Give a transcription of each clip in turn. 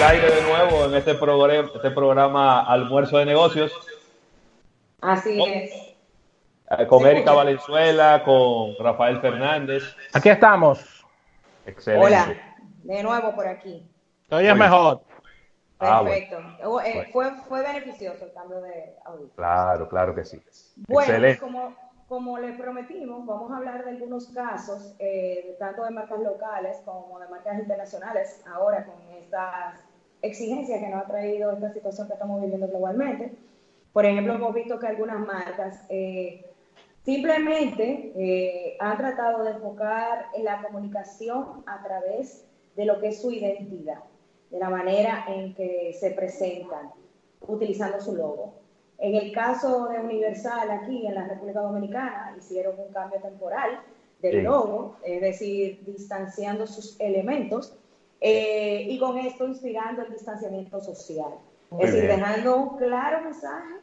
el aire de nuevo en este programa, este programa Almuerzo de Negocios. Así oh. es. Eh, con Erika Valenzuela, con Rafael Fernández. Aquí estamos. Excelente. Hola, de nuevo por aquí. Hoy es mejor. Ah, Perfecto. Eh, fue, fue beneficioso el cambio de audio. Claro, claro que sí. Bueno, como, como les prometimos, vamos a hablar de algunos casos, eh, tanto de marcas locales como de marcas internacionales, ahora con estas exigencias que nos ha traído esta situación que estamos viviendo globalmente. Por ejemplo, hemos visto que algunas marcas eh, simplemente eh, han tratado de enfocar en la comunicación a través de lo que es su identidad, de la manera en que se presentan, utilizando su logo. En el caso de Universal, aquí en la República Dominicana, hicieron un cambio temporal del logo, es decir, distanciando sus elementos eh, y con esto inspirando el distanciamiento social. es decir, dejando un claro mensaje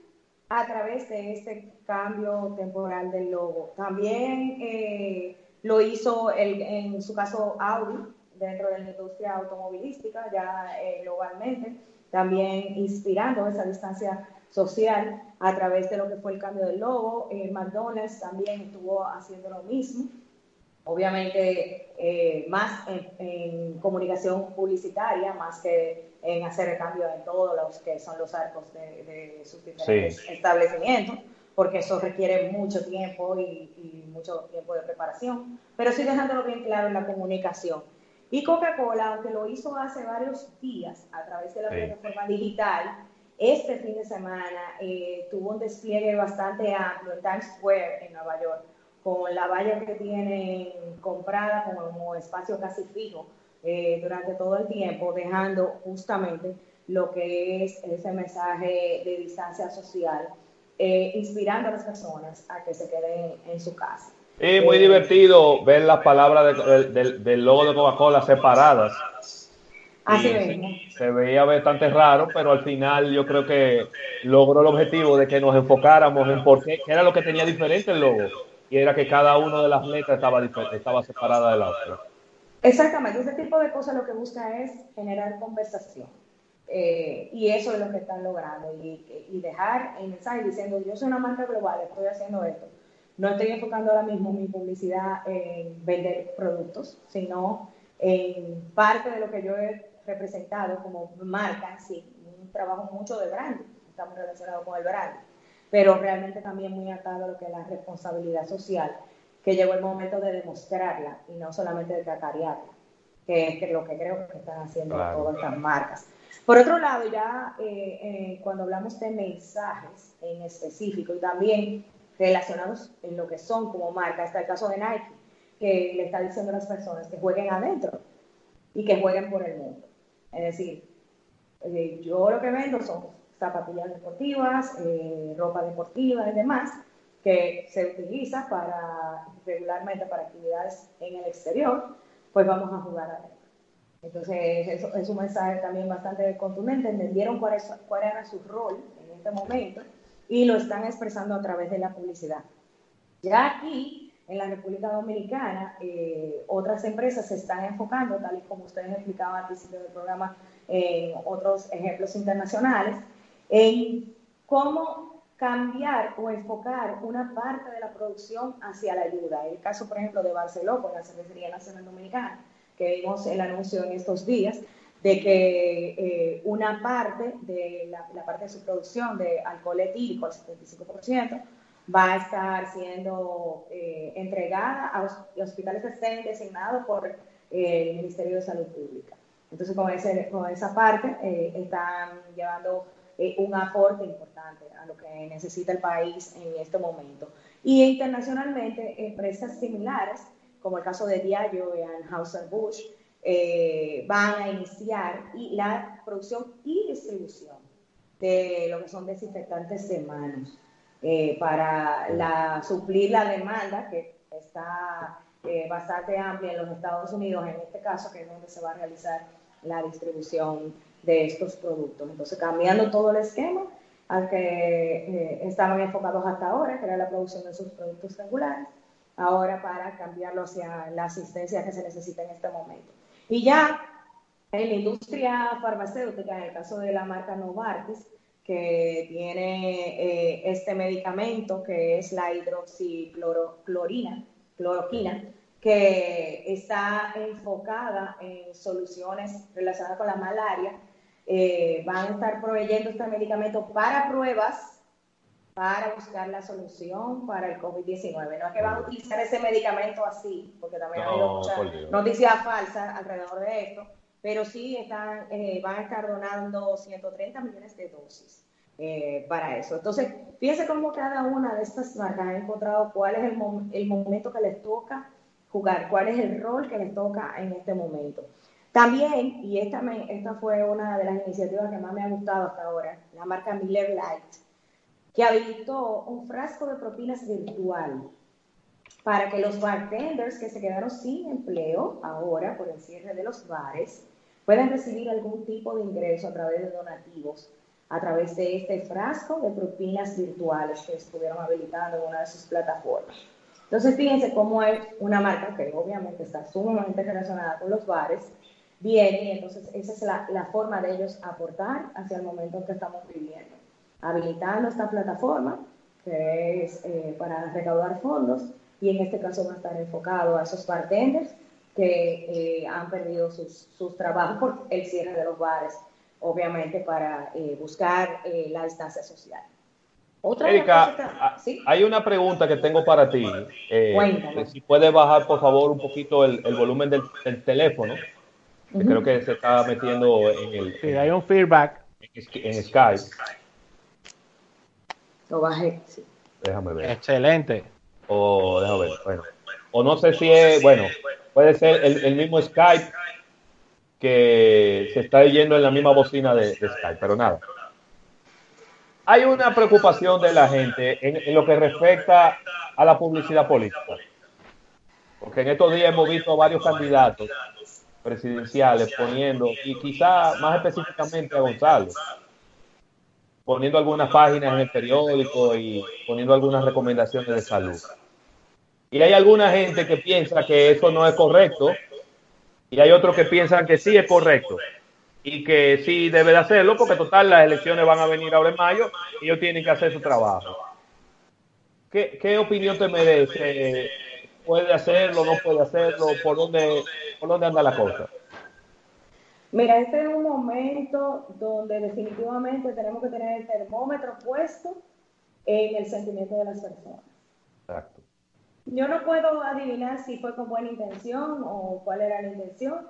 a través de este cambio temporal del logo. También eh, lo hizo el, en su caso Audi dentro de la industria automovilística, ya eh, globalmente, también inspirando esa distancia social a través de lo que fue el cambio del logo. Eh, McDonald's también estuvo haciendo lo mismo, obviamente eh, más en, comunicación publicitaria, más que en hacer el cambio en todos los que son los arcos de, sus diferentes establecimientos, porque eso requiere mucho tiempo y, mucho tiempo de preparación, pero sí dejándolo bien claro en la comunicación. Y Coca-Cola, aunque lo hizo hace varios días a través de la plataforma digital, este fin de semana eh, tuvo un despliegue bastante amplio en Times Square en Nueva York, con la valla que tienen comprada como espacio casi fijo eh, durante todo el tiempo, dejando justamente lo que es ese mensaje de distancia social, eh, inspirando a las personas a que se queden en su casa. Es muy divertido ver las palabras del logo de Coca-Cola separadas. Así Se veía bastante raro, pero al final yo creo que logró el objetivo de que nos enfocáramos en por qué, era lo que tenía diferente el logo, y era que cada una de las letras estaba, estaba separada de la otra. Exactamente, ese tipo de cosas lo que busca es generar conversación. Eh, y eso es lo que están logrando. Y, y dejar el mensaje diciendo, yo soy una marca global, estoy haciendo esto. No estoy enfocando ahora mismo mi publicidad en vender productos, sino en parte de lo que yo he representado como marca, sí, un trabajo mucho de branding, estamos relacionados con el branding, pero realmente también muy atado a lo que es la responsabilidad social, que llegó el momento de demostrarla y no solamente de cacarearla, que es lo que creo que están haciendo todas estas marcas. Por otro lado, ya eh, eh, cuando hablamos de mensajes en específico y también relacionados en lo que son como marca, está el caso de Nike, que le está diciendo a las personas que jueguen adentro y que jueguen por el mundo. Es decir, eh, yo lo que vendo son zapatillas deportivas, eh, ropa deportiva y demás, que se utiliza para regularmente para actividades en el exterior, pues vamos a jugar adentro. Entonces, eso es un mensaje también bastante contundente, entendieron cuál, cuál era su rol en este momento y lo están expresando a través de la publicidad. Ya aquí en la República Dominicana, eh, otras empresas se están enfocando, tal y como ustedes explicaban al principio del programa, en otros ejemplos internacionales, en cómo cambiar o enfocar una parte de la producción hacia la ayuda. El caso, por ejemplo, de Barcelona, con la Cervecería Nacional Dominicana, que vimos el anuncio en estos días, de que eh, una parte de la, la, parte de su producción de alcohol etílico, el 75%, va a estar siendo eh, entregada a los hospitales que estén designados por eh, el Ministerio de Salud Pública. Entonces, con, ese, con esa parte eh, están llevando un aporte importante a lo que necesita el país en este momento. Y internacionalmente, empresas similares, como el caso de Diageo y Anheuser-Busch, van a iniciar la producción y distribución de lo que son desinfectantes de manos. Eh, para suplir la demanda que está eh, bastante amplia en los Estados Unidos, en este caso, que es donde se va a realizar la distribución de estos productos. Entonces, cambiando todo el esquema al que eh, estaban enfocados hasta ahora, que era la producción de sus productos regulares, ahora para cambiarlo hacia la asistencia que se necesita en este momento. Y ya En la industria farmacéutica, en el caso de la marca Novartis, que tiene eh, este medicamento que es la hidroxicloroquina, cloroquina, que está enfocada en soluciones relacionadas con la malaria. Eh, van a estar proveyendo este medicamento para pruebas para buscar la solución para el COVID-19. No es que van a utilizar ese medicamento así, porque también ha habido muchas noticias falsas alrededor de esto, pero sí están, eh, van a estar donando 130 millones de dosis eh, para eso. Entonces, fíjense cómo cada una de estas marcas ha encontrado cuál es el, el momento que les toca jugar, cuál es el rol que les toca en este momento. También, y esta, esta fue una de las iniciativas que más me ha gustado hasta ahora, la marca Miller Light, que habilitó un frasco de propinas virtual para que los bartenders que se quedaron sin empleo ahora por el cierre de los bares puedan recibir algún tipo de ingreso a través de donativos, a través de este frasco de propinas virtuales que estuvieron habilitando en una de sus plataformas. Entonces, fíjense cómo es una marca que obviamente está sumamente relacionada con los bares, viene y entonces esa es la, la forma de ellos aportar hacia el momento en que estamos viviendo. Habilitando esta plataforma, que es eh, para recaudar fondos, y en este caso va a estar enfocado a esos bartenders que eh, han perdido sus, sus, trabajos por el cierre de los bares, obviamente para eh, buscar la distancia social. Erika, hay una pregunta que tengo para ti. Eh, si puedes bajar, por favor, un poquito el, volumen del, teléfono. Creo que se está metiendo en el. Sí, hay un feedback. En, Skype. Lo bajé, sí. Déjame ver. Excelente. O, déjame ver. Bueno. O no sé si es. Bueno, puede ser el, mismo Skype que se está yendo en la misma bocina de Skype, pero nada hay una preocupación de la gente en, lo que respecta a la publicidad política. Porque en estos días hemos visto varios candidatos presidenciales poniendo, y quizá más específicamente a Gonzalo, poniendo algunas páginas en el periódico y poniendo algunas recomendaciones de salud. Y hay alguna gente que piensa que eso no es correcto y hay otros que piensan que sí es correcto y que sí debe de hacerlo, porque total las elecciones van a venir ahora en mayo y ellos tienen que hacer su trabajo. ¿Qué, opinión te merece? ¿Puede hacerlo, no puede hacerlo? ¿Por dónde, por dónde anda la cosa? Mira, este es un momento donde definitivamente tenemos que tener el termómetro puesto en el sentimiento de las personas. Exacto. Yo no puedo adivinar si fue con buena intención o cuál era la intención,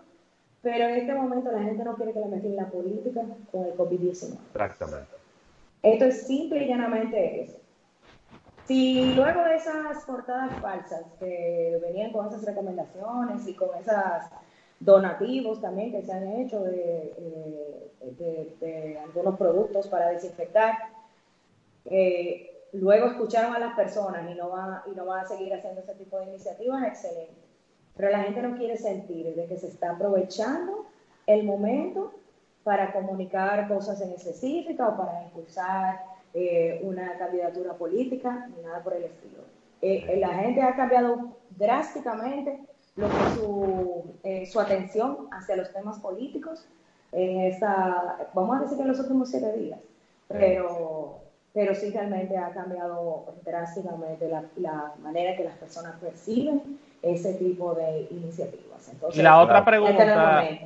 pero en este momento la gente no quiere que le metan la política con el COVID-19. Exactamente. Esto es simple y llanamente eso. Si luego de esas portadas falsas que venían con esas recomendaciones y con esos donativos también que se han hecho de, eh, algunos productos para desinfectar, eh, luego escucharon a las personas y no, va, y no van a seguir haciendo ese tipo de iniciativas, excelente. Pero la gente no quiere sentir de que se está aprovechando el momento para comunicar cosas en específica o para impulsar eh, una candidatura política, ni nada por el estilo. Eh, eh, la gente ha cambiado drásticamente lo que su, su atención hacia los temas políticos en esta, vamos a decir que en los últimos siete días, pero, pero sí realmente ha cambiado drásticamente la, la manera que las personas perciben ese tipo de iniciativas. y la otra pregunta,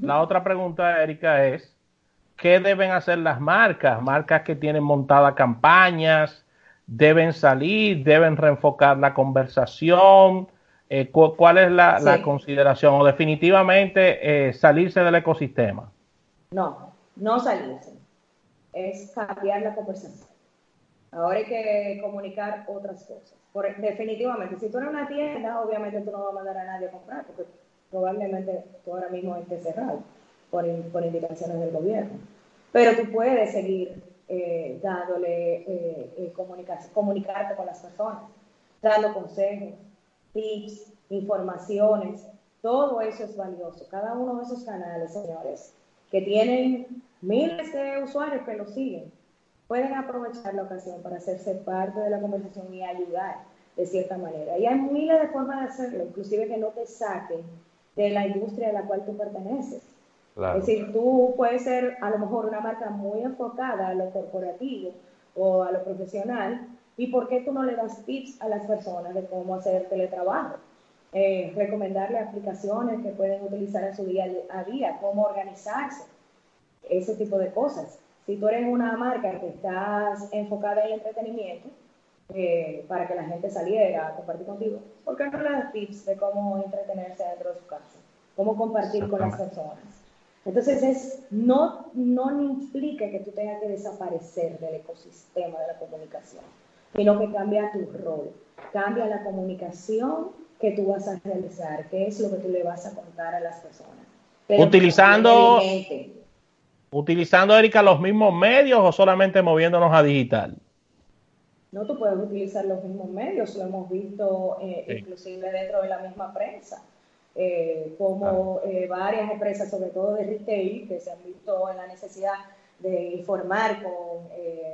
la otra pregunta, Erika, es ¿qué deben hacer las marcas? Marcas que tienen montadas campañas, deben salir, deben reenfocar la conversación. Eh, ¿Cuál es la, consideración? ¿O definitivamente eh, salirse del ecosistema? No, no salirse. Es cambiar la conversación. Ahora hay que comunicar otras cosas definitivamente, si tú eres una tienda, obviamente tú no vas a mandar a nadie a comprar, porque probablemente tú ahora mismo estés cerrado por, indicaciones del gobierno. Pero tú puedes seguir eh, dándole, eh, eh comunicarte con las personas, dando consejos, tips, informaciones. Todo eso es valioso. Cada uno de esos canales, señores, que tienen miles de usuarios que lo siguen, pueden aprovechar la ocasión para hacerse parte de la conversación y ayudar de cierta manera. Y hay miles de formas de hacerlo, inclusive que no te saquen de la industria a la cual tú perteneces. Es decir, tú puedes ser a lo mejor una marca muy enfocada a lo corporativo o a lo profesional, ¿y por qué tú no le das tips a las personas de cómo hacer teletrabajo? Eh, recomendarle aplicaciones que pueden utilizar en su día a día, cómo organizarse, ese tipo de cosas. Si tú eres una marca que estás enfocada en el entretenimiento, eh, para que la gente saliera a compartir contigo, ¿por qué no le das tips de cómo entretenerse dentro de su casa? Cómo compartir con las personas. Entonces, es, no, no implica que tú tengas que desaparecer del ecosistema de la comunicación, sino que cambia tu rol, cambia la comunicación que tú vas a realizar, qué es lo que tú le vas a contar a las personas. utilizando, utilizando, Erika, los mismos medios o solamente moviéndonos a digital? No, tú puedes utilizar los mismos medios, lo hemos visto eh, inclusive dentro de la misma prensa, eh, como eh, varias empresas, sobre todo de retail, que se han visto en la necesidad de informar con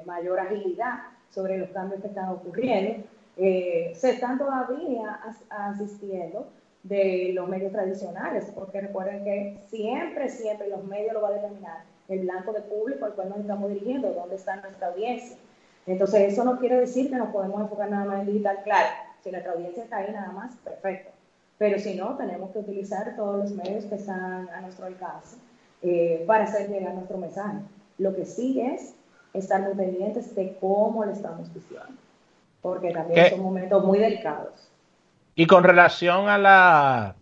mayor agilidad sobre los cambios que están ocurriendo, se están todavía asistiendo de los medios tradicionales, porque recuerden que siempre, siempre los medios lo va a determinar el blanco de público al cual nos estamos dirigiendo, dónde está nuestra audiencia. Entonces, eso no quiere decir que nos podemos enfocar nada más en digital. Claro, si nuestra audiencia está ahí nada más, perfecto. Pero si no, tenemos que utilizar todos los medios que están a nuestro alcance eh, para hacer llegar nuestro mensaje. Lo que sí es estar muy pendientes de cómo le estamos diciendo, porque también son momentos muy delicados. Y con relación a la,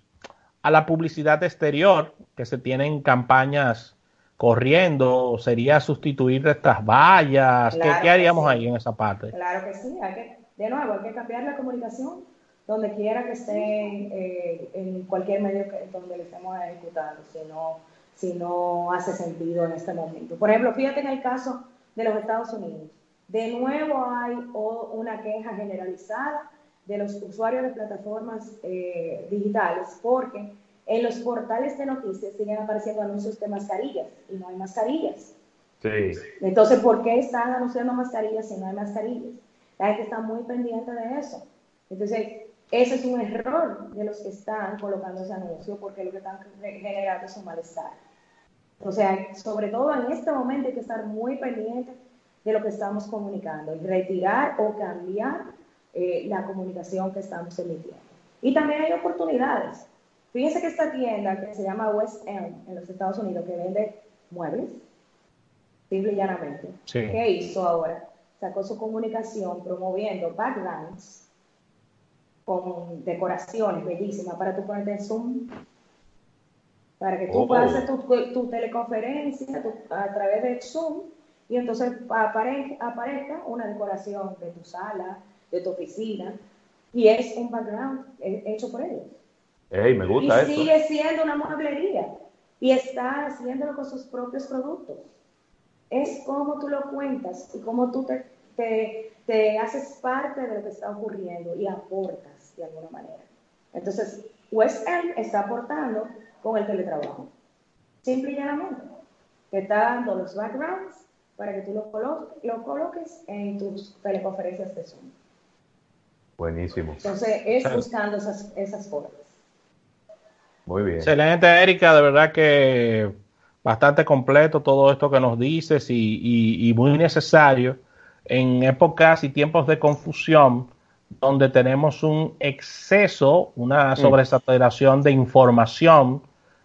a la publicidad exterior, que se tienen campañas corriendo, sería sustituir estas vallas, ¿Qué, haríamos ahí en esa parte? Claro que sí, de nuevo, hay que cambiar la comunicación donde quiera que esté, eh, en cualquier medio que, donde lo estemos ejecutando, si no, si no hace sentido en este momento. Por ejemplo, fíjate en el caso de los Estados Unidos. De nuevo hay una queja generalizada de los usuarios de plataformas eh, digitales porque en los portales de noticias siguen apareciendo anuncios de mascarillas y no hay mascarillas. Sí. Entonces, ¿por qué están anunciando mascarillas si no hay mascarillas? La gente está muy pendiente de eso. Entonces, ese es un error de los que están colocando ese anuncio porque lo que están generando es un malestar. O sea, sobre todo en este momento hay que estar muy pendiente de lo que estamos comunicando y retirar o cambiar eh, la comunicación que estamos emitiendo. Y también hay oportunidades. Fíjense que esta tienda que se llama West End en los Estados Unidos, que vende muebles, simple y llanamente, ¿qué hizo ahora? Sacó su comunicación promoviendo backgrounds con decoraciones bellísimas para tú ponerte en Zoom, para que tú puedas hacer tu, teleconferencia a través de Zoom y entonces aparezca una decoración de tu sala, de tu oficina, y es un background hecho por ellos. Me gusta y sigue siendo una mueblería y está haciéndolo con sus propios productos. Es como tú lo cuentas y cómo tú te, te, haces parte de lo que está ocurriendo y aportas de alguna manera. Entonces, West End está aportando con el teletrabajo. Simple y llanamente. Te está dando los backgrounds para que tú lo, lo coloques en tus teleconferencias de Zoom. Buenísimo. Entonces, es buscando esas, esas formas. Muy bien. Excelente, Erika, de verdad que bastante completo todo esto que nos dices y, muy necesario en épocas y tiempos de confusión donde tenemos un exceso, una mm. sobresaturación de información,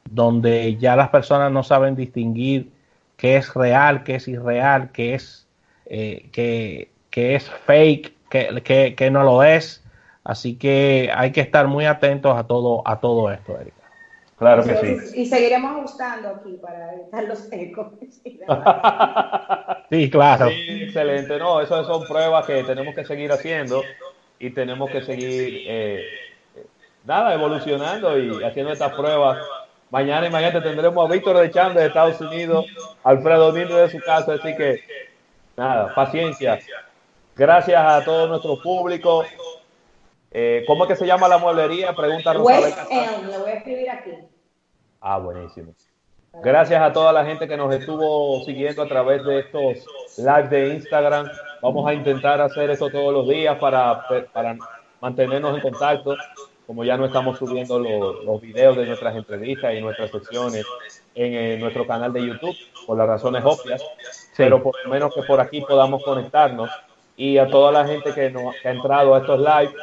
donde ya las personas no saben distinguir qué es real, qué es irreal, qué es, eh, qué, es fake, qué, qué, no lo es. Así que hay que estar muy atentos a todo, a todo esto, Erika. Claro que sí. Y seguiremos ajustando aquí para evitar los ecos. sí, claro. Sí, excelente. No, eso son pruebas que tenemos que seguir haciendo y tenemos que seguir, eh, nada, evolucionando y haciendo estas pruebas. Mañana y mañana tendremos a Víctor de Cham de Estados Unidos, Alfredo Nino de su casa, así que nada, paciencia. Gracias a todo nuestro público. Eh, ¿Cómo es que se llama la mueblería? Pregunta West End, lo voy a escribir aquí. Ah, buenísimo. Gracias a toda la gente que nos estuvo siguiendo a través de estos lives de Instagram. Vamos a intentar hacer eso todos los días para, para mantenernos en contacto. como ya no estamos subiendo los, los videos de nuestras entrevistas y nuestras secciones en, nuestro canal de YouTube, por las razones obvias, pero por lo menos que por aquí podamos conectarnos y a toda la gente que, nos, ha entrado a estos live,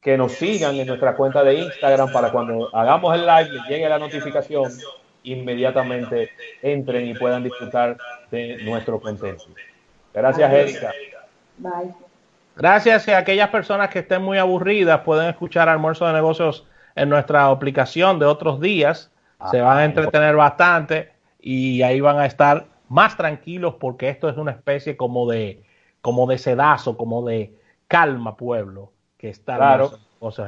que nos sigan en nuestra cuenta de Instagram para cuando hagamos el live les llegue la notificación, inmediatamente entren y puedan disfrutar de nuestro contenido. Gracias, Erika. Bye. Gracias a aquellas personas que estén muy aburridas pueden escuchar Almuerzo de Negocios en nuestra aplicación de otros días. Se van a entretener bastante y ahí van a estar más tranquilos porque esto es una especie como de como de sedazo, como de calma pueblo que está claro.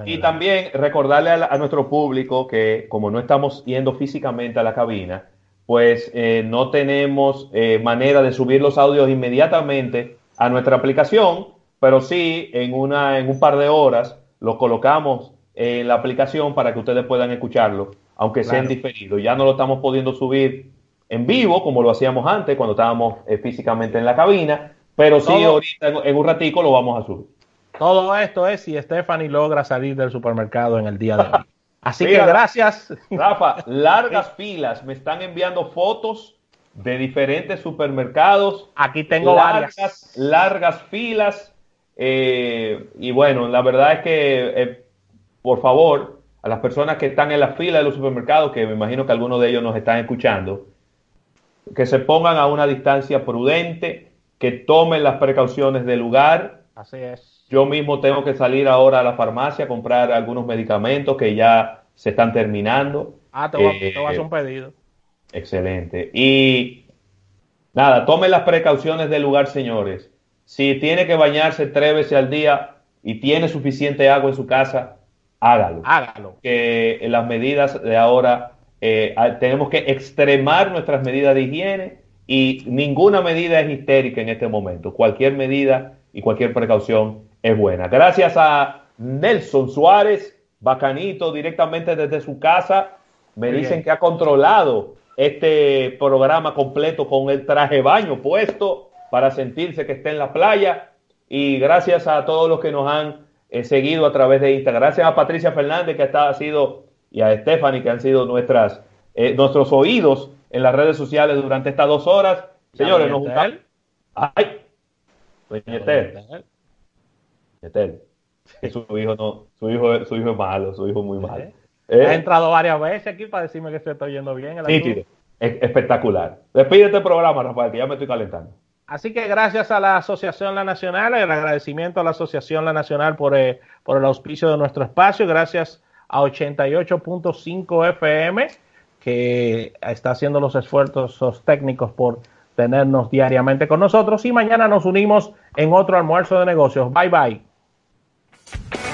y también recordarle a, nuestro público que como no estamos yendo físicamente a la cabina, pues eh, no tenemos eh, manera de subir los audios inmediatamente a nuestra aplicación pero sí en, una, en un par de horas lo colocamos en la aplicación para que ustedes puedan escucharlo, aunque sea en diferido. Ya no lo estamos pudiendo subir en vivo como lo hacíamos antes cuando estábamos eh, físicamente en la cabina, pero sí ahorita en, un ratico lo vamos a subir. Todo esto es si Stephanie logra salir del supermercado en el día de hoy. Así que gracias. Rafa, largas filas, me están enviando fotos de diferentes supermercados. Aquí tengo varias. Largas filas eh, y bueno, la verdad es que, eh, por favor, a las personas que están en la fila de los supermercados, que me imagino que algunos de ellos nos están escuchando, que se pongan a una distancia prudente, que tomen las precauciones del lugar. Así es. Yo mismo tengo que salir ahora a la farmacia a comprar algunos medicamentos que ya se están terminando. Ah, te voy, a hacer eh, un pedido. Excelente. Y nada, tomen las precauciones del lugar, señores. Si tiene que bañarse tres veces al día y tiene suficiente agua en su casa, hágalo. Hágalo. Que las medidas de ahora eh, tenemos que extremar nuestras medidas de higiene y ninguna medida es histérica en este momento. Cualquier medida y cualquier precaución es buena. Gracias a Nelson Suárez, bacanito, directamente desde su casa. Me dicen que ha controlado este programa completo con el traje baño puesto para sentirse que está en la playa. Y gracias a todos los que nos han eh, seguido a través de Instagram. Gracias a Patricia Fernández, que ha sido, y a Stephanie, que han sido nuestras, eh, nuestros oídos en las redes sociales durante estas dos horas. Señores, nos juntamos. ¡Ay! Doña Etel. Su hijo no, su hijo, su hijo es malo, su hijo es muy malo. ¿Eh? Ha entrado varias veces aquí para decirme que se está yendo bien. espectacular. Despídete el programa, Rafael, que ya me estoy calentando. Así que gracias a la Asociación La Nacional, el agradecimiento a la Asociación La Nacional por, eh, por el auspicio de nuestro espacio, gracias a 88.5 FM, que está haciendo los esfuerzos técnicos por tenernos diariamente con nosotros y mañana nos unimos en otro almuerzo de negocios. Bye bye. Thank you.